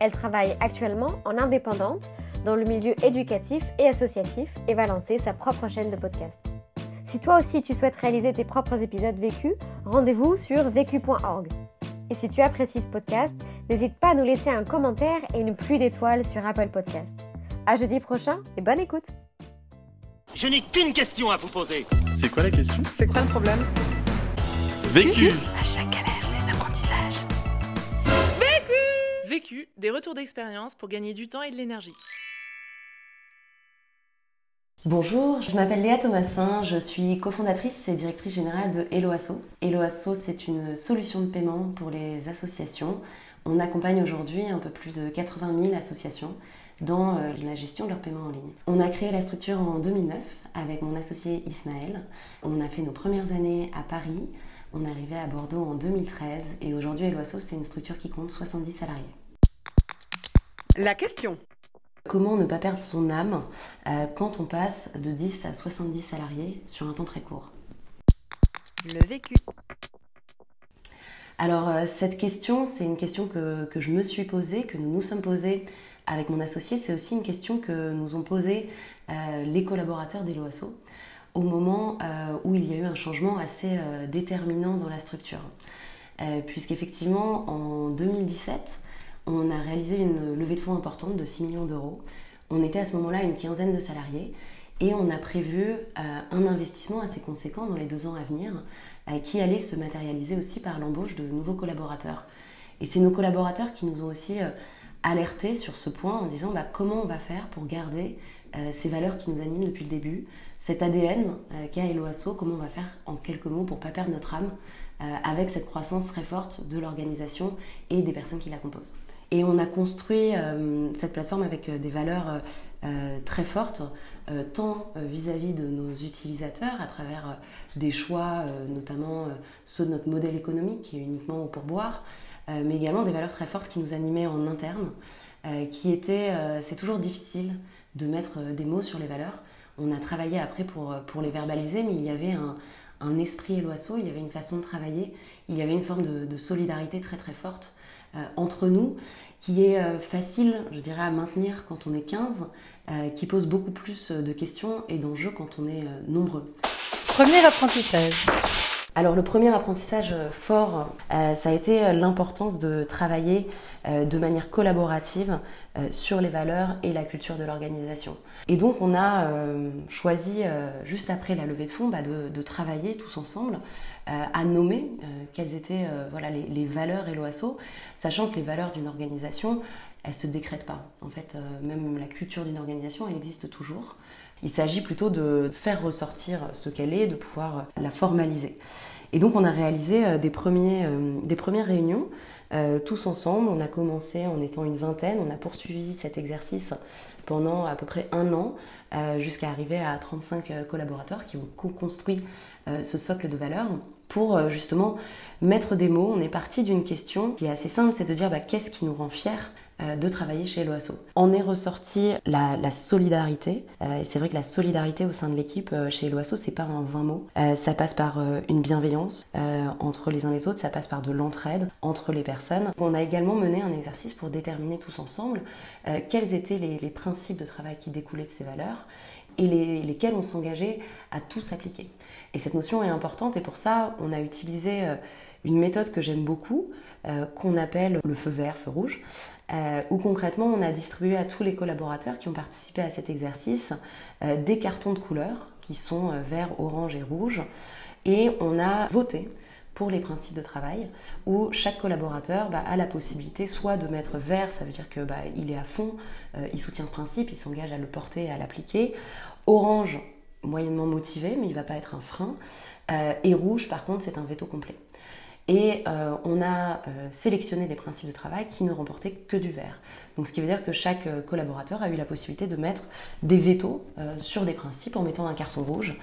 Elle travaille actuellement en indépendante dans le milieu éducatif et associatif et va lancer sa propre chaîne de podcast. Si toi aussi tu souhaites réaliser tes propres épisodes vécus, rendez-vous sur vécu.org. Et si tu apprécies ce podcast, n'hésite pas à nous laisser un commentaire et une pluie d'étoiles sur Apple Podcast. À jeudi prochain et bonne écoute. Je n'ai qu'une question à vous poser. C'est quoi la question? C'est quoi le problème? Vécu À chaque Vécu, des retours d'expérience pour gagner du temps et de l'énergie. Bonjour, je m'appelle Léa Thomasin, je suis cofondatrice et directrice générale de HelloAsso. HelloAsso, c'est une solution de paiement pour les associations. On accompagne aujourd'hui un peu plus de 80 000 associations dans euh, la gestion de leur paiement en ligne. On a créé la structure en 2009 avec mon associé Ismaël. On a fait nos premières années à Paris. On est arrivé à Bordeaux en 2013 et aujourd'hui HelloAsso, c'est une structure qui compte 70 salariés. La question. Comment ne pas perdre son âme euh, quand on passe de 10 à 70 salariés sur un temps très court? Le vécu. Alors euh, cette question, c'est une question que, que je me suis posée, que nous nous sommes posés avec mon associé. C'est aussi une question que nous ont posée euh, les collaborateurs d'Eloasso au moment où il y a eu un changement assez déterminant dans la structure. Puisqu'effectivement, en 2017, on a réalisé une levée de fonds importante de 6 millions d'euros. On était à ce moment-là une quinzaine de salariés et on a prévu euh, un investissement assez conséquent dans les deux ans à venir euh, qui allait se matérialiser aussi par l'embauche de nouveaux collaborateurs. Et c'est nos collaborateurs qui nous ont aussi euh, alertés sur ce point en disant bah, comment on va faire pour garder ces valeurs qui nous animent depuis le début, cet ADN euh, qu'a Eloasso, comment on va faire en quelques mots pour ne pas perdre notre âme avec cette croissance très forte de l'organisation et des personnes qui la composent. Et on a construit euh, cette plateforme avec euh, des valeurs euh, très fortes, tant vis-à-vis de nos utilisateurs, à travers des choix, notamment ceux de notre modèle économique qui est uniquement au pourboire, mais également des valeurs très fortes qui nous animaient en interne, qui étaient, c'est toujours difficile de mettre des mots sur les valeurs. On a travaillé après pour, pour les verbaliser, mais il y avait un, un esprit Eloasso, il y avait une façon de travailler, il y avait une forme de, de solidarité très très forte entre nous, qui est euh, facile, je dirais, à maintenir quand on est 15, euh, qui pose beaucoup plus de questions et d'enjeux quand on est euh, nombreux. Premier apprentissage. Alors le premier apprentissage euh, fort, euh, ça a été euh, l'importance de travailler euh, de manière collaborative euh, sur les valeurs et la culture de l'organisation. Et donc on a euh, choisi, euh, juste après la levée de fonds, bah, de, travailler tous ensemble euh, à nommer quelles étaient voilà, les, valeurs et l'OASO, sachant que les valeurs d'une organisation, elles se décrètent pas. En fait, même la culture d'une organisation, elle existe toujours. Il s'agit plutôt de faire ressortir ce qu'elle est, de pouvoir la formaliser. Et donc on a réalisé des, premiers, premières réunions tous ensemble. On a commencé en étant une vingtaine, on a poursuivi cet exercice pendant à peu près un an euh, jusqu'à arriver à 35 euh, collaborateurs qui ont co-construit euh, ce socle de valeurs pour justement mettre des mots. On est parti d'une question qui est assez simple, c'est de dire bah, qu'est-ce qui nous rend fiers? De travailler chez l'OASO. En est ressorti la, solidarité, euh, c'est vrai que la solidarité au sein de l'équipe euh, chez l'OASO, c'est pas un vain mot. Euh, ça passe par euh, une bienveillance euh, entre les uns les autres, ça passe par de l'entraide entre les personnes. On a également mené un exercice pour déterminer tous ensemble euh, quels étaient les, principes de travail qui découlaient de ces valeurs et les, lesquels on s'engageait à tous appliquer. Et cette notion est importante et pour ça, on a utilisé euh, une méthode que j'aime beaucoup, euh, qu'on appelle le feu vert, feu rouge, euh, où concrètement on a distribué à tous les collaborateurs qui ont participé à cet exercice euh, des cartons de couleur qui sont vert, orange et rouge, et on a voté pour les principes de travail, où chaque collaborateur bah, a la possibilité soit de mettre vert, ça veut dire que bah, il est à fond, il soutient ce principe, il s'engage à le porter et à l'appliquer. Orange, moyennement motivé, mais il ne va pas être un frein. Et rouge, par contre, c'est un veto complet. Et euh, on a euh, sélectionné des principes de travail qui ne remportaient que du vert. Donc ce qui veut dire que chaque euh, collaborateur a eu la possibilité de mettre des vétos sur des principes en mettant un carton rouge.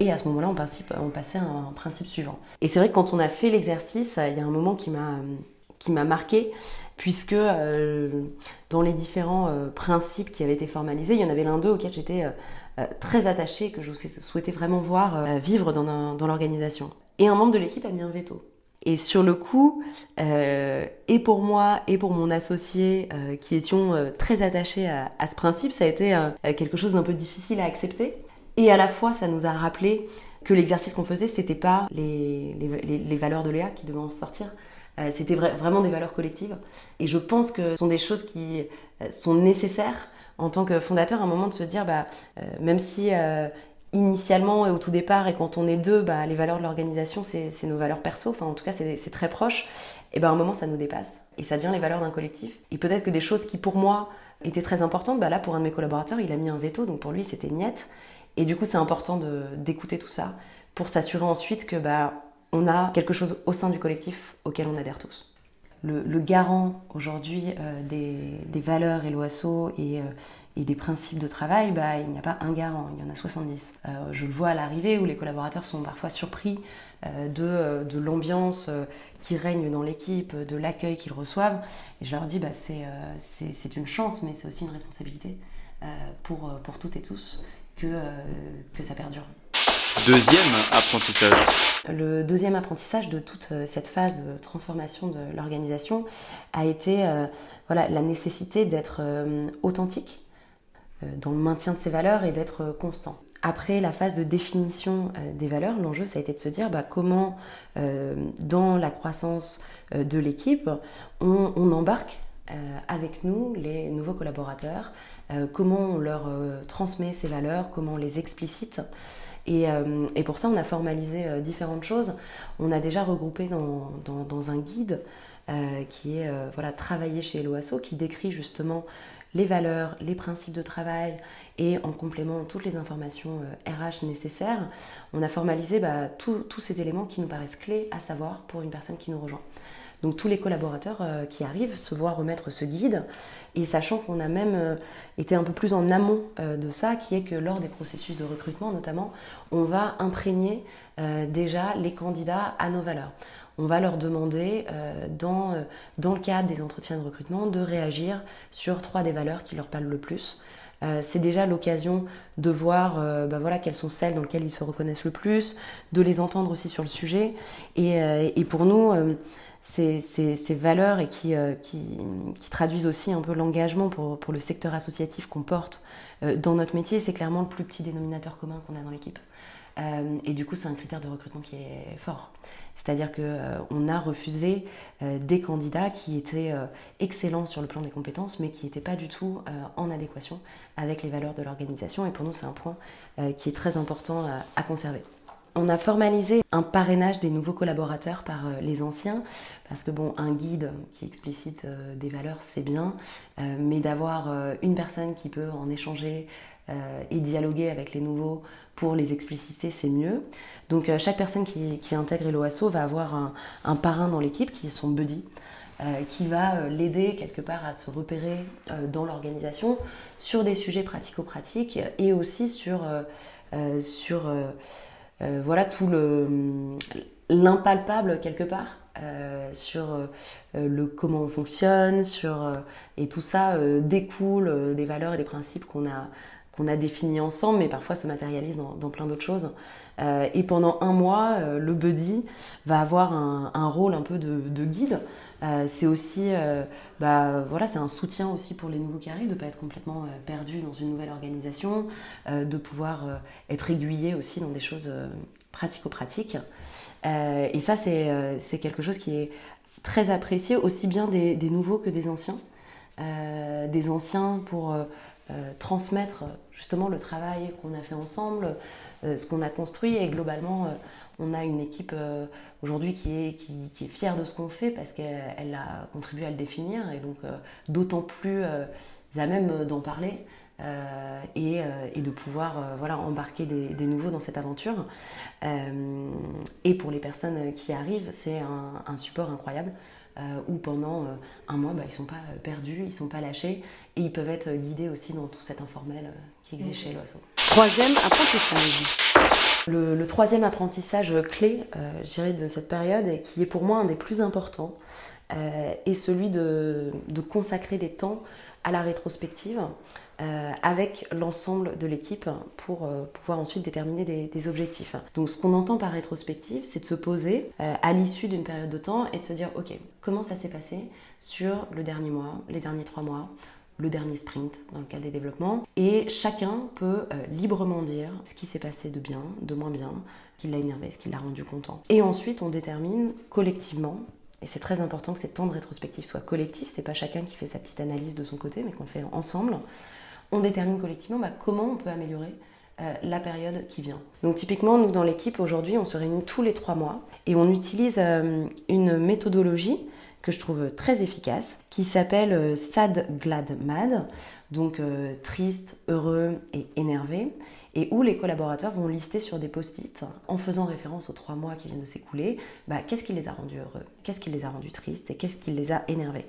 et à ce moment-là, on, on, passait à un principe suivant. Et c'est vrai que quand on a fait l'exercice, il y a un moment qui m'a qui m'a marqué, puisque dans les différents principes qui avaient été formalisés, il y en avait l'un d'eux auquel j'étais très attachée, que je souhaitais vraiment voir vivre dans, dans l'organisation. Et un membre de l'équipe a mis un veto. Et sur le coup, euh, et pour moi et pour mon associé euh, qui étions euh, très attachés à, ce principe, ça a été quelque chose d'un peu difficile à accepter. Et à la fois, ça nous a rappelé que l'exercice qu'on faisait, c'était pas les, les, valeurs de Léa qui devaient en sortir, c'était vraiment des valeurs collectives. Et je pense que ce sont des choses qui sont nécessaires en tant que fondateur, à un moment de se dire, bah, même si initialement et au tout départ, et quand on est deux, bah, les valeurs de l'organisation, c'est nos valeurs perso, enfin en tout cas c'est très proche, et ben à un moment ça nous dépasse, et ça devient les valeurs d'un collectif. Et peut-être que des choses qui pour moi étaient très importantes, bah là pour un de mes collaborateurs, il a mis un veto, donc pour lui c'était niette, et du coup c'est important d'écouter tout ça pour s'assurer ensuite que bah, on a quelque chose au sein du collectif auquel on adhère tous. Le, garant aujourd'hui euh, des, des, valeurs et l'OASO et, euh, et des principes de travail, bah, il n'y a pas un garant, il y en a 70. Euh, je le vois à l'arrivée où les collaborateurs sont parfois surpris euh, de, euh, de l'ambiance qui règne dans l'équipe, de l'accueil qu'ils reçoivent. Et je leur dis, bah, c'est une chance, mais c'est aussi une responsabilité pour, pour toutes et tous que, que ça perdure. Deuxième apprentissage. Le deuxième apprentissage de toute cette phase de transformation de l'organisation a été voilà, la nécessité d'être authentique euh, dans le maintien de ces valeurs et d'être euh, constant. Après la phase de définition euh, des valeurs, l'enjeu ça a été de se dire bah, comment dans la croissance de l'équipe on, embarque avec nous les nouveaux collaborateurs, comment on leur transmet ces valeurs, comment on les explicite. Et, pour ça, on a formalisé différentes choses. On a déjà regroupé dans, un guide qui est voilà, travaillé chez l'OASO, qui décrit justement les valeurs, les principes de travail et en complément toutes les informations RH euh, nécessaires, on a formalisé bah, tous ces éléments qui nous paraissent clés à savoir pour une personne qui nous rejoint. Donc tous les collaborateurs euh, qui arrivent se voient remettre ce guide et sachant qu'on a même euh, été un peu plus en amont de ça, qui est que lors des processus de recrutement notamment, on va imprégner déjà les candidats à nos valeurs on va leur demander, euh, dans, euh, dans le cadre des entretiens de recrutement, de réagir sur trois des valeurs qui leur parlent le plus. Euh, c'est déjà l'occasion de voir bah voilà, quelles sont celles dans lesquelles ils se reconnaissent le plus, de les entendre aussi sur le sujet. Et, pour nous, ces, valeurs et qui, qui, traduisent aussi un peu l'engagement pour, le secteur associatif qu'on porte dans notre métier, c'est clairement le plus petit dénominateur commun qu'on a dans l'équipe. et du coup, c'est un critère de recrutement qui est fort. C'est-à-dire qu'on euh, a refusé euh, des candidats qui étaient euh, excellents sur le plan des compétences, mais qui n'étaient pas du tout en adéquation avec les valeurs de l'organisation. Et pour nous, c'est un point qui est très important à conserver. On a formalisé un parrainage des nouveaux collaborateurs par les anciens, parce que bon, un guide qui explicite des valeurs, c'est bien, mais d'avoir une personne qui peut en échanger et dialoguer avec les nouveaux pour les expliciter, c'est mieux. Donc euh, chaque personne qui, intègre l'OASO va avoir un, parrain dans l'équipe qui est son buddy. Euh, qui va euh, l'aider quelque part à se repérer dans l'organisation sur des sujets pratico-pratiques et aussi sur voilà, tout l'impalpable quelque part sur le comment on fonctionne, et tout ça découle des valeurs et des principes qu'on a, qu'on a définis ensemble, mais parfois se matérialise dans plein d'autres choses. Euh, et pendant un mois, euh, le buddy va avoir un, rôle un peu de, guide. Euh, c'est aussi, bah, voilà, c'est un soutien aussi pour les nouveaux qui arrivent, de ne pas être complètement perdu dans une nouvelle organisation, de pouvoir être aiguillé aussi dans des choses pratico-pratiques. et ça, c'est quelque chose qui est très apprécié, aussi bien des, des nouveaux que des anciens. des anciens pour transmettre justement le travail qu'on a fait ensemble, euh, ce qu'on a construit et globalement euh, on a une équipe euh, aujourd'hui qui est, qui, est fière de ce qu'on fait parce qu'elle a contribué à le définir et donc d'autant plus à même d'en parler et, de pouvoir voilà, embarquer des, nouveaux dans cette aventure. et pour les personnes qui arrivent, c'est un, support incroyable. Où pendant un mois, bah, ils ne sont pas perdus, ils ne sont pas lâchés et ils peuvent être guidés aussi dans tout cet informel qui existe chez l'oiseau. Troisième apprentissage. Le, troisième apprentissage clé, euh, je dirais, de cette période, et qui est pour moi un des plus importants, euh, est celui de, consacrer des temps à la rétrospective euh, avec l'ensemble de l'équipe pour pouvoir ensuite déterminer des, objectifs. Donc ce qu'on entend par rétrospective, c'est de se poser à l'issue d'une période de temps et de se dire, ok, comment ça s'est passé sur le dernier mois, les derniers trois mois, le dernier sprint dans le cadre des développements. Et chacun peut euh, librement dire ce qui s'est passé de bien, de moins bien, ce qui l'a énervé, ce qui l'a rendu content. Et ensuite, on détermine collectivement, et c'est très important que ces temps de rétrospective soient collectifs, c'est pas chacun qui fait sa petite analyse de son côté, mais qu'on fait ensemble. On détermine collectivement bah, comment on peut améliorer euh, la période qui vient. Donc typiquement, nous dans l'équipe aujourd'hui, on se réunit tous les trois mois et on utilise euh, une méthodologie que je trouve très efficace, qui s'appelle euh, Sad, Glad, Mad, donc triste, heureux et énervé, et où les collaborateurs vont lister sur des post-it, en faisant référence aux trois mois qui viennent de s'écouler, bah, qu'est-ce qui les a rendus heureux, qu'est-ce qui les a rendus tristes et qu'est-ce qui les a énervés.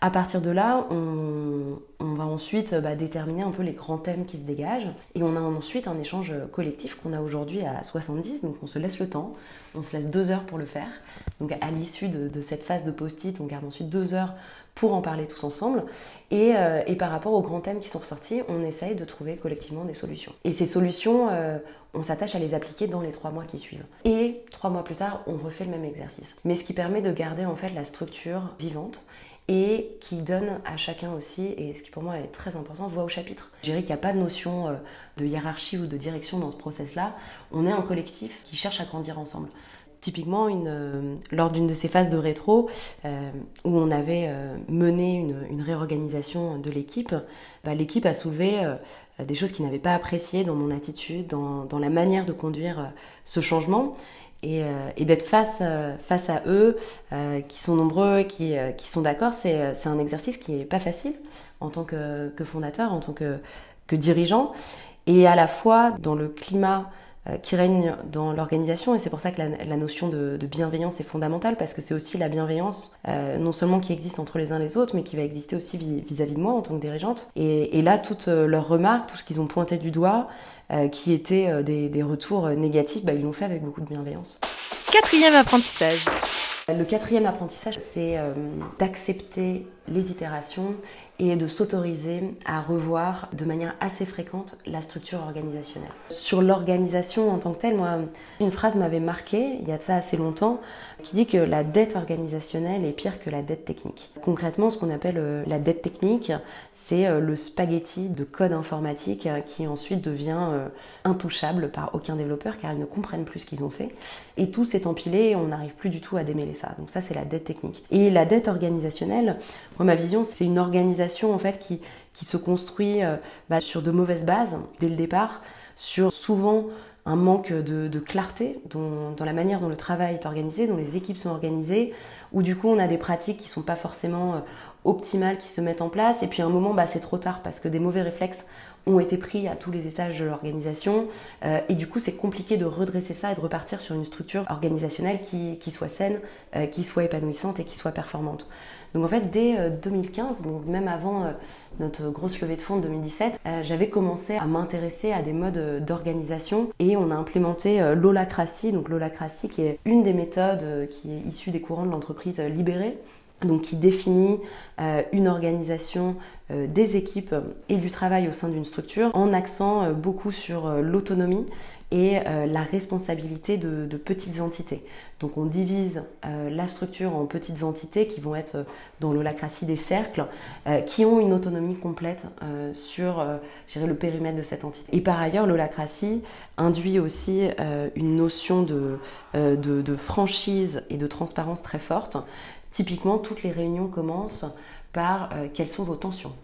À partir de là, on, va ensuite bah, déterminer un peu les grands thèmes qui se dégagent. Et on a ensuite un échange collectif qu'on a aujourd'hui à 70. Donc on se laisse le temps, on se laisse deux heures pour le faire. Donc à l'issue de, cette phase de post-it, on garde ensuite deux heures pour en parler tous ensemble. Et, euh, par rapport aux grands thèmes qui sont ressortis, on essaye de trouver collectivement des solutions. Et ces solutions, euh, on s'attache à les appliquer dans les trois mois qui suivent. Et trois mois plus tard, on refait le même exercice. Mais ce qui permet de garder en fait la structure vivante et qui donne à chacun aussi, et ce qui pour moi est très important, voix au chapitre. Je dirais qu'il n'y a pas de notion euh, de hiérarchie ou de direction dans ce process-là. On est un collectif qui cherche à grandir ensemble. Typiquement, euh, lors d'une de ces phases de rétro, euh, où on avait mené une, réorganisation de l'équipe, bah, l'équipe a soulevé des choses qu'ils n'avaient pas appréciées dans mon attitude, dans, la manière de conduire ce changement. Euh, et, d'être face, euh, à eux, euh, qui sont nombreux, qui, qui sont d'accord, c'est un exercice qui n'est pas facile en tant que, fondateur, en tant que, dirigeant. Et à la fois dans le climat euh, qui règne dans l'organisation et c'est pour ça que la, notion de, bienveillance est fondamentale parce que c'est aussi la bienveillance euh, non seulement qui existe entre les uns et les autres mais qui va exister aussi vis-à-vis de moi en tant que dirigeante et, là toutes euh, leurs remarques, tout ce qu'ils ont pointé du doigt qui étaient des, retours négatifs, bah, ils l'ont fait avec beaucoup de bienveillance. Quatrième apprentissage. Le quatrième apprentissage, c'est d'accepter les itérations et de s'autoriser à revoir de manière assez fréquente la structure organisationnelle. Sur l'organisation en tant que telle, moi, une phrase m'avait marqué il y a de ça assez longtemps qui dit que la dette organisationnelle est pire que la dette technique. Concrètement, ce qu'on appelle euh, la dette technique, c'est euh, le spaghetti de code informatique euh, qui ensuite devient intouchable par aucun développeur car ils ne comprennent plus ce qu'ils ont fait. Et tout s'est empilé et on n'arrive plus du tout à démêler ça. Donc ça, c'est la dette technique. Et la dette organisationnelle, moi, ma vision, c'est une organisation en fait qui, qui se construit bah, sur de mauvaises bases dès le départ, sur souvent un manque de, clarté dans la manière dont le travail est organisé, dont les équipes sont organisées, où du coup on a des pratiques qui ne sont pas forcément euh, optimales qui se mettent en place, et puis à un moment bah, c'est trop tard parce que des mauvais réflexes ont été pris à tous les étages de l'organisation, euh, et du coup c'est compliqué de redresser ça et de repartir sur une structure organisationnelle qui, soit saine, euh, qui soit épanouissante et qui soit performante. Donc en fait dès 2015, donc même avant notre grosse levée de fonds de 2017, euh, j'avais commencé à m'intéresser à des modes d'organisation et on a implémenté euh, l'holacratie, donc qui est une des méthodes euh, qui est issue des courants de l'entreprise libérée donc qui définit une organisation des équipes et du travail au sein d'une structure en accent beaucoup sur l'autonomie et euh, la responsabilité de, petites entités. Donc on divise euh, la structure en petites entités qui vont être euh, dans l'holacratie des cercles, qui ont une autonomie complète sur le périmètre de cette entité. Et par ailleurs, l'holacratie induit aussi une notion de, franchise et de transparence très forte. Typiquement, toutes les réunions commencent par quelles sont vos tensions?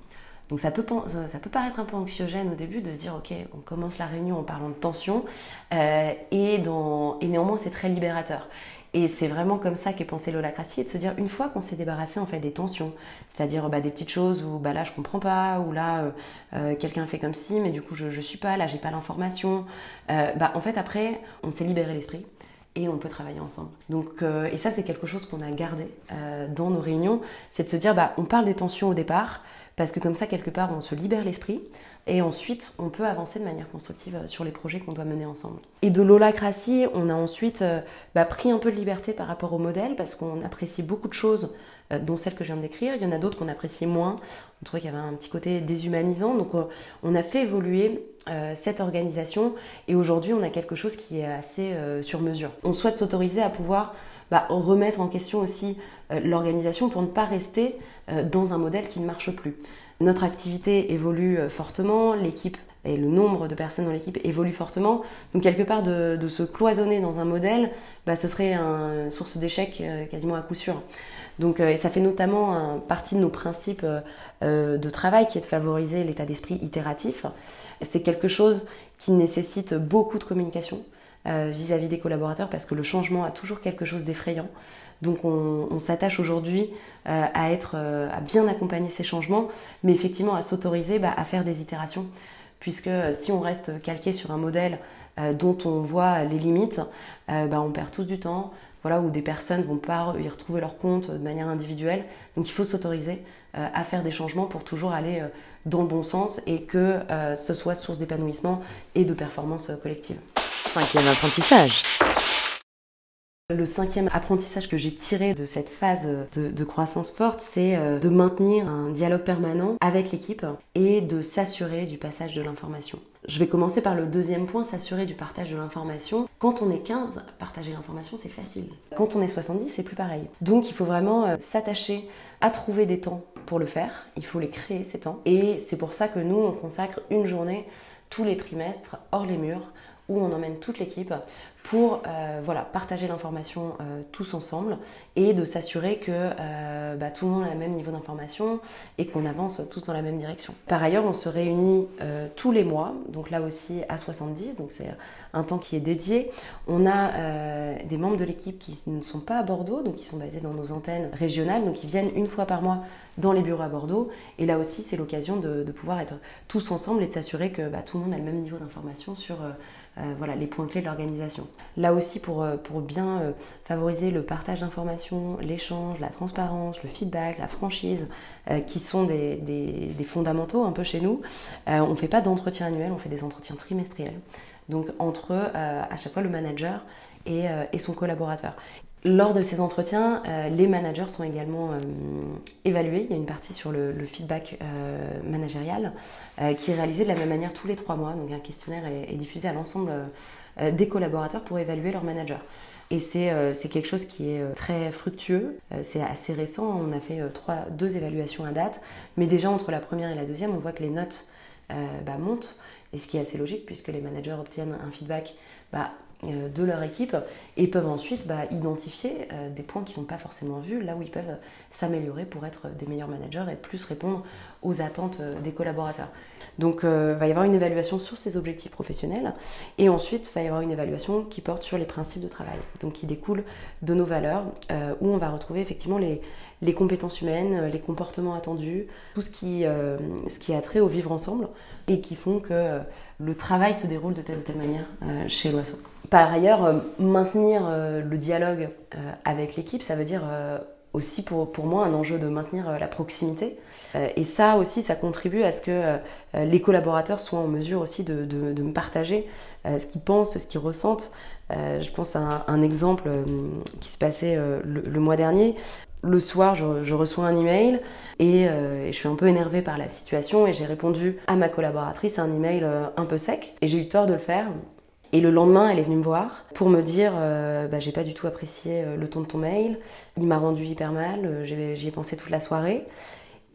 Donc ça peut, ça peut paraître un peu anxiogène au début de se dire ok on commence la réunion en parlant de tension euh, et, néanmoins c'est très libérateur. Et c'est vraiment comme ça qu'est pensé l'holacratie, de se dire une fois qu'on s'est débarrassé en fait des tensions, c'est-à-dire bah, des petites choses où bah, là je comprends pas, ou là quelqu'un fait comme si, mais du coup je, je suis pas, là j'ai pas l'information. bah, en fait après on s'est libéré l'esprit et on peut travailler ensemble. Donc, euh, et ça, c'est quelque chose qu'on a gardé euh, dans nos réunions, c'est de se dire, bah, on parle des tensions au départ, parce que comme ça, quelque part, on se libère l'esprit, et ensuite, on peut avancer de manière constructive euh, sur les projets qu'on doit mener ensemble. Et de l'holacratie, on a ensuite bah, pris un peu de liberté par rapport au modèle, parce qu'on apprécie beaucoup de choses euh, dont celle que je viens de décrire. Il y en a d'autres qu'on appréciait moins. On trouvait qu'il y avait un petit côté déshumanisant. Donc euh, on a fait évoluer euh, cette organisation et aujourd'hui on a quelque chose qui est assez sur mesure. On souhaite s'autoriser à pouvoir bah, remettre en question aussi l'organisation pour ne pas rester dans un modèle qui ne marche plus. Notre activité évolue fortement, l'équipe et le nombre de personnes dans l'équipe évolue fortement. Donc quelque part de, se cloisonner dans un modèle, bah, ce serait une source d'échec quasiment à coup sûr. Donc, euh, ça fait notamment partie de nos principes euh, euh, de travail qui est de favoriser l'état d'esprit itératif. C'est quelque chose qui nécessite beaucoup de communication vis-à-vis des collaborateurs parce que le changement a toujours quelque chose d'effrayant. Donc on, s'attache aujourd'hui à à bien accompagner ces changements, mais effectivement à s'autoriser bah, à faire des itérations, puisque si on reste calqué sur un modèle dont on voit les limites, bah, on perd tous du temps, voilà, où des personnes vont pas y retrouver leur compte de manière individuelle. Donc il faut s'autoriser euh, à faire des changements pour toujours aller euh, dans le bon sens et que euh, ce soit source d'épanouissement et de performance collective. Cinquième apprentissage. Le cinquième apprentissage que j'ai tiré de cette phase de, croissance forte, c'est euh, de maintenir un dialogue permanent avec l'équipe et de s'assurer du passage de l'information. Je vais commencer par le deuxième point, s'assurer du partage de l'information. Quand on est 15, partager l'information, c'est facile. Quand on est 70, c'est plus pareil. Donc il faut vraiment euh, s'attacher à trouver des temps pour le faire. Il faut les créer, ces temps. Et c'est pour ça que nous, on consacre une journée tous les trimestres hors les murs où on emmène toute l'équipe pour euh, voilà, partager l'information euh, tous ensemble et de s'assurer que euh, bah, tout le monde a le même niveau d'information et qu'on avance tous dans la même direction. Par ailleurs, on se réunit tous les mois, donc là aussi à 70, donc c'est un temps qui est dédié. On a des membres de l'équipe qui ne sont pas à Bordeaux, donc qui sont basés dans nos antennes régionales, donc ils viennent une fois par mois dans les bureaux à Bordeaux. Et là aussi, c'est l'occasion de, pouvoir être tous ensemble et de s'assurer que bah, tout le monde a le même niveau d'information sur voilà, les points clés de l'organisation. Là aussi, pour, euh, bien euh, favoriser le partage d'informations, l'échange, la transparence, le feedback, la franchise, qui sont des, des, fondamentaux un peu chez nous, on ne fait pas d'entretien annuel, on fait des entretiens trimestriels. Donc entre à chaque fois le manager et, et son collaborateur. Lors de ces entretiens, euh, les managers sont également euh, évalués. Il y a une partie sur le, feedback euh, managérial qui est réalisé de la même manière tous les trois mois. Donc un questionnaire est, diffusé à l'ensemble des collaborateurs pour évaluer leur manager. Et c'est quelque chose qui est très fructueux. c'est assez récent. On a fait deux évaluations à date. Mais déjà entre la première et la deuxième, on voit que les notes bah, montent. Et ce qui est assez logique puisque les managers obtiennent un feedback bah, de leur équipe et peuvent ensuite bah, identifier euh, des points qui ne sont pas forcément vus, là où ils peuvent s'améliorer pour être des meilleurs managers et plus répondre aux attentes euh, des collaborateurs. Donc il va y avoir une évaluation sur ces objectifs professionnels et ensuite il va y avoir une évaluation qui porte sur les principes de travail, donc qui découle de nos valeurs, où on va retrouver effectivement les, compétences humaines, les comportements attendus, tout ce qui, ce qui a trait au vivre ensemble et qui font que le travail se déroule de telle ou telle manière chez l'oiseau. Par ailleurs, euh, maintenir euh, le dialogue euh, avec l'équipe, ça veut dire aussi pour, moi un enjeu de maintenir la proximité. et ça aussi, ça contribue à ce que les collaborateurs soient en mesure aussi de, me partager ce qu'ils pensent, ce qu'ils ressentent. je pense à un, exemple qui se passait le, mois dernier. Le soir, je, reçois un email et, je suis un peu énervée par la situation et j'ai répondu à ma collaboratrice un email un peu sec et j'ai eu tort de le faire et le lendemain, elle est venue me voir pour me dire euh, bah, J'ai pas du tout apprécié euh, le ton de ton mail, il m'a rendu hyper mal, euh, j'y ai pensé toute la soirée.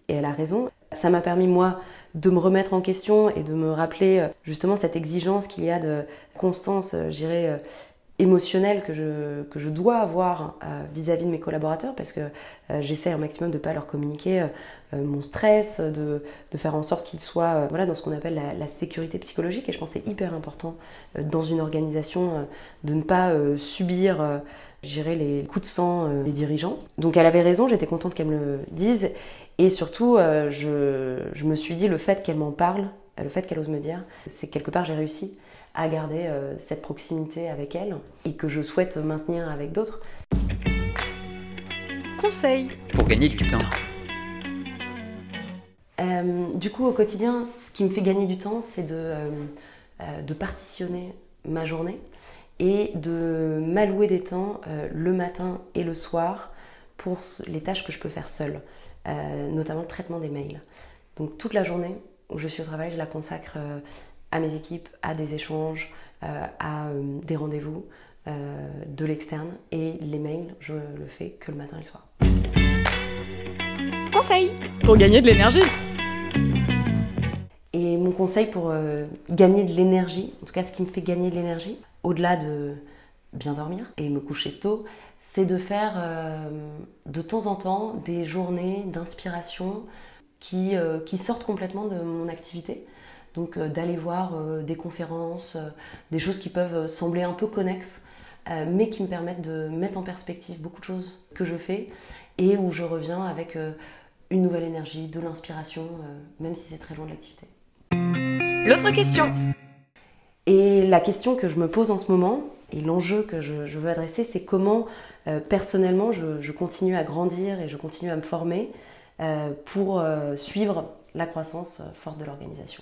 Et elle a raison. Ça m'a permis, moi, de me remettre en question et de me rappeler justement cette exigence qu'il y a de constance, j'irais, émotionnelle que je, que je dois avoir vis-à-vis de mes collaborateurs parce que j'essaie au maximum de ne pas leur communiquer euh, mon stress, de, de, faire en sorte qu'il soit euh, voilà, dans ce qu'on appelle la, sécurité psychologique. Et je pense que c'est hyper important euh, dans une organisation de ne pas subir gérer les coups de sang euh, des dirigeants. Donc elle avait raison, j'étais contente qu'elle me le dise. Et surtout, euh, je, me suis dit, le fait qu'elle m'en parle, le fait qu'elle ose me dire, c'est quelque part j'ai réussi à garder euh, cette proximité avec elle et que je souhaite maintenir avec d'autres. Conseil pour gagner du temps. du coup, au quotidien, ce qui me fait gagner du temps, c'est de, de partitionner ma journée et de m'allouer des temps euh, le matin et le soir pour les tâches que je peux faire seule, euh, notamment le traitement des mails. Donc toute la journée où je suis au travail, je la consacre euh, à mes équipes, à des échanges, à des rendez-vous de l'externe et les mails, je le fais que le matin et le soir. Conseil pour gagner de l'énergie. Et mon conseil pour gagner de l'énergie, en tout cas ce qui me fait gagner de l'énergie, au-delà de bien dormir et me coucher tôt, c'est de faire euh, de temps en temps des journées d'inspiration qui, euh, qui, sortent complètement de mon activité. Donc euh, d'aller voir des conférences, des choses qui peuvent sembler un peu connexes, mais qui me permettent de mettre en perspective beaucoup de choses que je fais et où je reviens avec une nouvelle énergie, de l'inspiration, même si c'est très loin de l'activité. L'autre question et la question que je me pose en ce moment, et l'enjeu que je, veux adresser, c'est comment euh, personnellement je, continue à grandir et je continue à me former euh, pour euh, suivre la croissance forte de l'organisation.